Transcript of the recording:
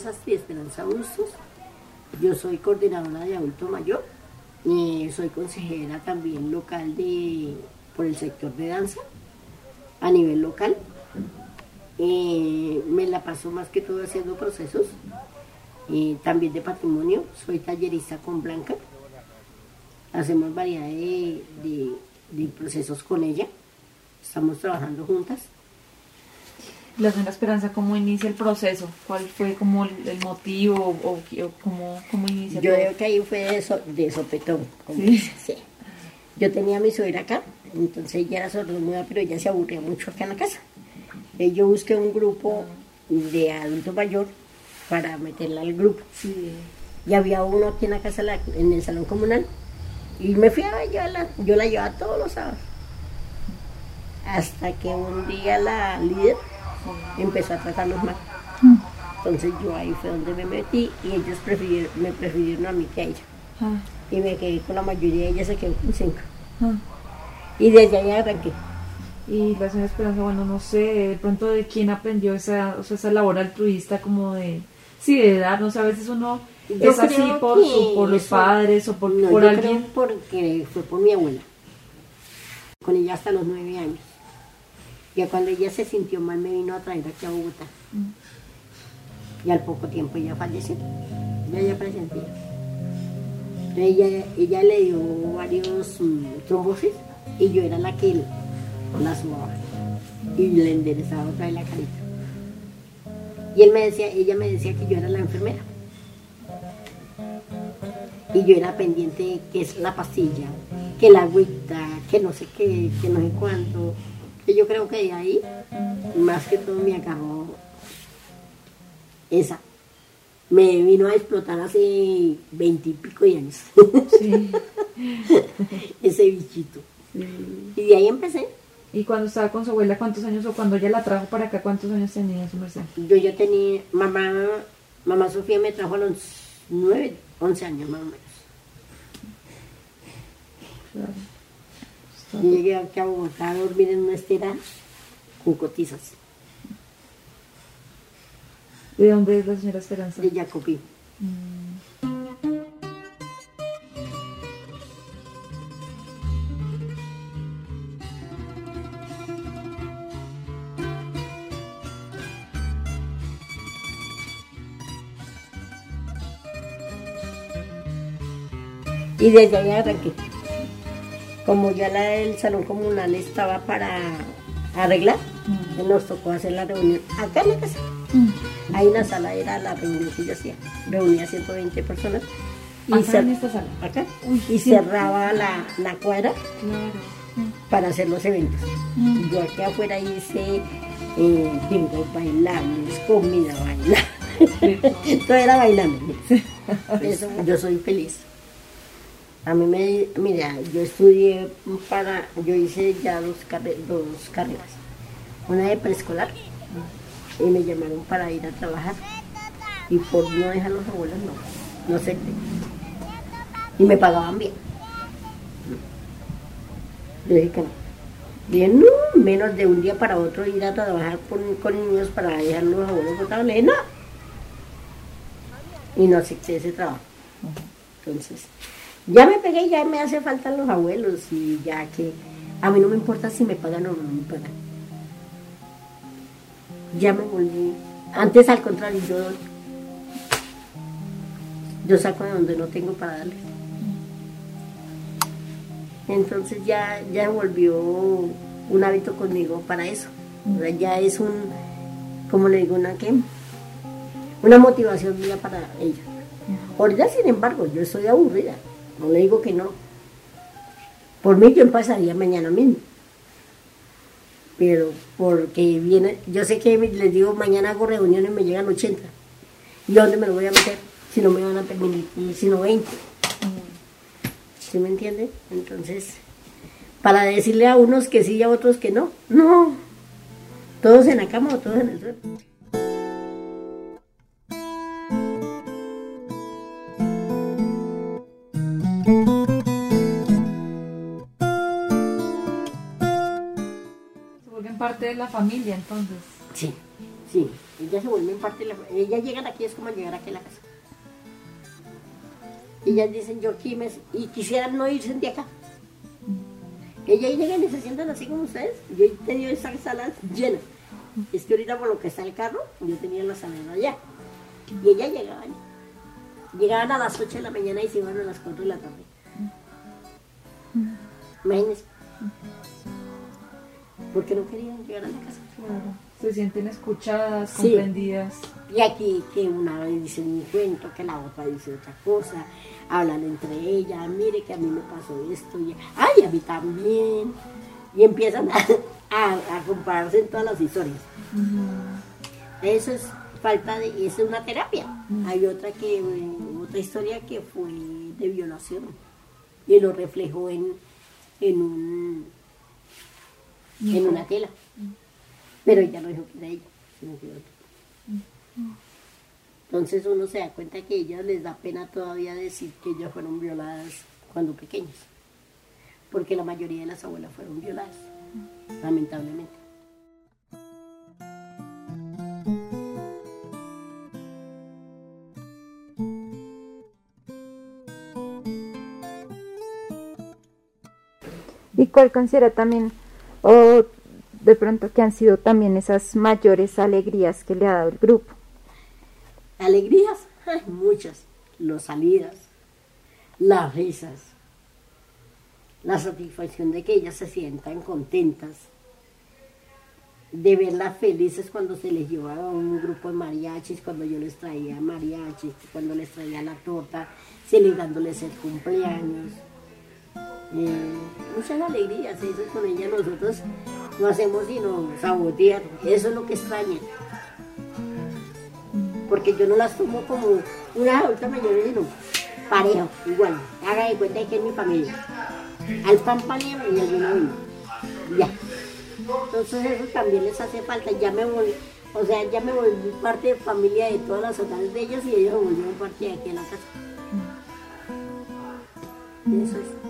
Sastre y Esperanza Bustos. Yo soy coordinadora de adulto mayor. y soy consejera también local de, por el sector de danza a nivel local. Eh, me la paso más que todo haciendo procesos. eh, también de patrimonio. Soy tallerista con Blanca. Hacemos variedad de, de- de procesos con ella. Estamos trabajando juntas. La señora Esperanza, ¿cómo inicia el proceso? ¿Cuál fue como el, el motivo o, o cómo, cómo inicia Yo todo? creo que ahí fue de, so- de sopetón. como Sí. sí. Yo tenía a mi suegra acá, entonces ella era sordomuda, pero ella se aburría mucho acá en la casa. Eh, yo busqué un grupo de adulto mayor para meterla al grupo. Y había uno aquí en la casa, en el salón comunal, y me fui a llevarla. Yo la llevaba todos los sábados. Hasta que un día la líder empezó a tratarlos mal. Entonces yo ahí fue donde me metí y ellos prefirieron, me prefirieron a mí que a ella. Ah, Y me quedé con la mayoría, ella se quedó con cinco. ah. Y desde ahí arranqué. Y la señora Esperanza, bueno, no sé, de pronto de quién aprendió esa, o sea, esa labor altruista como de, sí, de dar, no sé, a veces uno Yo es así por, su- por los eso- padres o por, No, por yo alguien. creo porque fue por mi abuela. Con ella hasta los nueve años. Ya cuando ella se sintió mal me vino a traer aquí a Bogotá. Y al poco tiempo ella falleció. Ya ella presentía. Ella, ella le dio varios mm, trombosis y yo era la que la subaba. Y le enderezaba otra vez la carita. Y él me decía, ella me decía que yo era la enfermera. Y yo era pendiente de que es la pastilla, que la agüita, que no sé qué, que no sé cuánto. Que yo creo que de ahí, más que todo me agarró esa. Me vino a explotar hace veintipico de años. Sí. Ese bichito. Y de ahí empecé. Y cuando estaba con su abuela, ¿cuántos años o cuando ella la trajo para acá, cuántos años tenía su merced? Yo ya tenía, mamá, mamá Sofía me trajo a los nueve, once años más o menos. Claro. Llegué aquí a Bogotá a dormir en una estera con cotizas ¿De dónde es la señora Esperanza? de Jacopí. Y desde ahí arranqué. Como ya la del salón comunal estaba para arreglar, nos tocó hacer la reunión acá en la casa. Ahí en la sala era la reunión que yo hacía. Reunía 120 personas. Y Acá cer- en esta sala. acá. Uy, y sí. cerraba la, la cuadra Claro. para hacer los eventos. Mm. Yo aquí afuera hice eh, bailables, comida bailable. Todo era bailando. Eso, yo soy feliz. A mí me, mira, yo estudié para, yo hice ya dos, carre- dos carreras. Una de preescolar y me llamaron para ir a trabajar. Y por no dejar a los abuelos, no, no acepté. Y me pagaban bien. Yo dije que no. Dije, no, menos de un día para otro ir a trabajar con, con niños para dejar los abuelos botados. Le dije, no. Y no acepté ese trabajo. Entonces, ya me pegué, ya me hace falta los abuelos y ya que a mí no me importa si me pagan o no me pagan. Ya me volví. Antes al contrario, yo doy. Yo saco de donde no tengo para darles. Entonces ya, ya volvió un hábito conmigo para eso. O sea, ya es un, como le digo, una qué? Una motivación mía para ella. Ahorita, sin embargo, yo estoy aburrida. No le digo que no. Por mí yo empezaría mañana mismo. Pero porque viene, yo sé que les digo mañana hago reuniones y me llegan 80. ¿Y dónde me lo voy a meter? Si no me van a permitir, sino 20. ¿Sí me entiende? Entonces, para decirle a unos que sí y a otros que no. No. Todos en la cama o todos en el suelo. Parte de la familia entonces. Sí, Sí, ella se vuelve en parte, la, ellas llegan aquí, es como llegar aquí a la casa. Ellas dicen, yo aquí me, y quisieran no irse de acá. Ellas llegan y se sientan así como ustedes. Yo he tenido esa sala llena. Es que ahorita por lo que está el carro, yo tenía la sala allá. Y ellas llegaban. Llegaban a las 8 de la mañana y se iban a las 4 de la tarde. Imagínense. Porque no querían llegar a la casa. Claro. Se sienten escuchadas, Sí. comprendidas. Y aquí que una dice un cuento, que la otra dice otra cosa, hablan entre ellas, mire que a mí me pasó esto, y ay, a mí también. Y empiezan a, a- a compararse en todas las historias. Eso es falta de, eso es una terapia. Hay otra que, otra historia que fue de violación y lo reflejó en, en un, en una tela. Pero ella no dijo que era ella, sino que otra. Entonces uno se da cuenta que a ellas les da pena todavía decir que ellas fueron violadas cuando pequeñas. Porque la mayoría de las abuelas fueron violadas, lamentablemente. ¿Y cuál considera también, de pronto que han sido también esas mayores alegrías que le ha dado el grupo? Alegrías, hay muchas. Las salidas, las risas, la satisfacción de que ellas se sientan contentas, de verlas felices cuando se les llevaba un grupo de mariachis, cuando yo les traía mariachis, cuando les traía la torta, celebrándoles el cumpleaños. Eh, muchas alegrías, eso con ellas nosotros no hacemos sino sabotear, eso es lo que extraña porque yo no las tomo como una adulta mayor, sino parejo, igual. Haga de cuenta que es mi familia. Al pan paneo y al vino vino. Ya. Entonces eso también les hace falta. Ya me volví, o sea, ya me volví parte de familia de todas las otras de ellos y ellos se volvieron parte de aquí en la casa. Eso es.